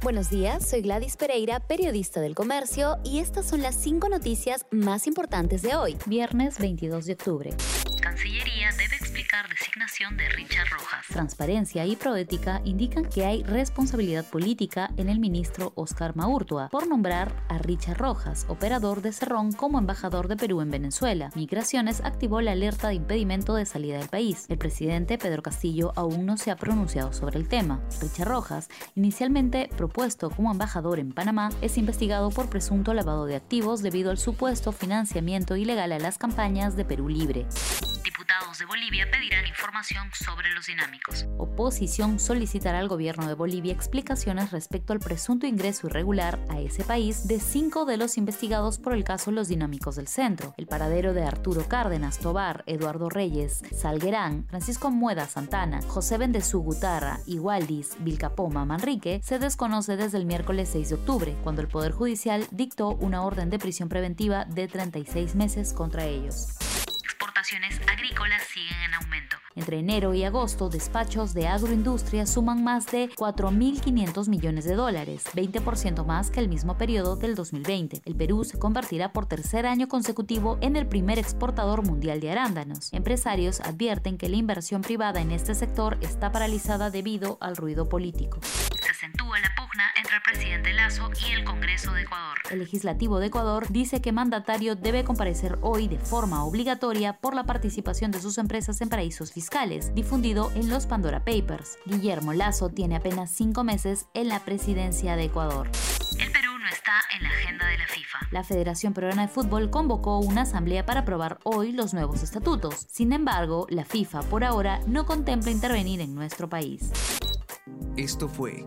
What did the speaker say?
Buenos días, soy Gladys Pereira, periodista del comercio, y estas son las cinco noticias más importantes de hoy, viernes 22 de octubre. Cancillería debe explicar designación de Richard Rojas. Transparencia y Proética indican que hay responsabilidad política en el ministro Oscar Maurtua por nombrar a Richard Rojas, operador de Cerrón, como embajador de Perú en Venezuela. Migraciones activó la alerta de impedimento de salida del país. El presidente Pedro Castillo aún no se ha pronunciado sobre el tema. Richard Rojas, inicialmente propuesto como embajador en Panamá, es investigado por presunto lavado de activos debido al supuesto financiamiento ilegal a las campañas de Perú Libre de Bolivia pedirán información sobre los dinámicos. Oposición solicitará al gobierno de Bolivia explicaciones respecto al presunto ingreso irregular a ese país de cinco de los investigados por el caso Los Dinámicos del Centro. El paradero de Arturo Cárdenas, Tobar, Eduardo Reyes, Salguerán, Francisco Mueda Santana, José Bendezú Gutarra, Igualdis, Vilcapoma, Manrique se desconoce desde el miércoles 6 de octubre, cuando el Poder Judicial dictó una orden de prisión preventiva de 36 meses contra ellos agrícolas siguen en aumento. Entre enero y agosto, despachos de agroindustria suman más de 4.500 millones de dólares, 20% más que el mismo periodo del 2020. El Perú se convertirá por tercer año consecutivo en el primer exportador mundial de arándanos. Empresarios advierten que la inversión privada en este sector está paralizada debido al ruido político. Presidente Lazo y el Congreso de Ecuador. El legislativo de Ecuador dice que mandatario debe comparecer hoy de forma obligatoria por la participación de sus empresas en paraísos fiscales, difundido en los Pandora Papers. Guillermo Lazo tiene apenas cinco meses en la presidencia de Ecuador. El Perú no está en la agenda de la FIFA. La Federación Peruana de Fútbol convocó una asamblea para aprobar hoy los nuevos estatutos. Sin embargo, la FIFA por ahora no contempla intervenir en nuestro país. Esto fue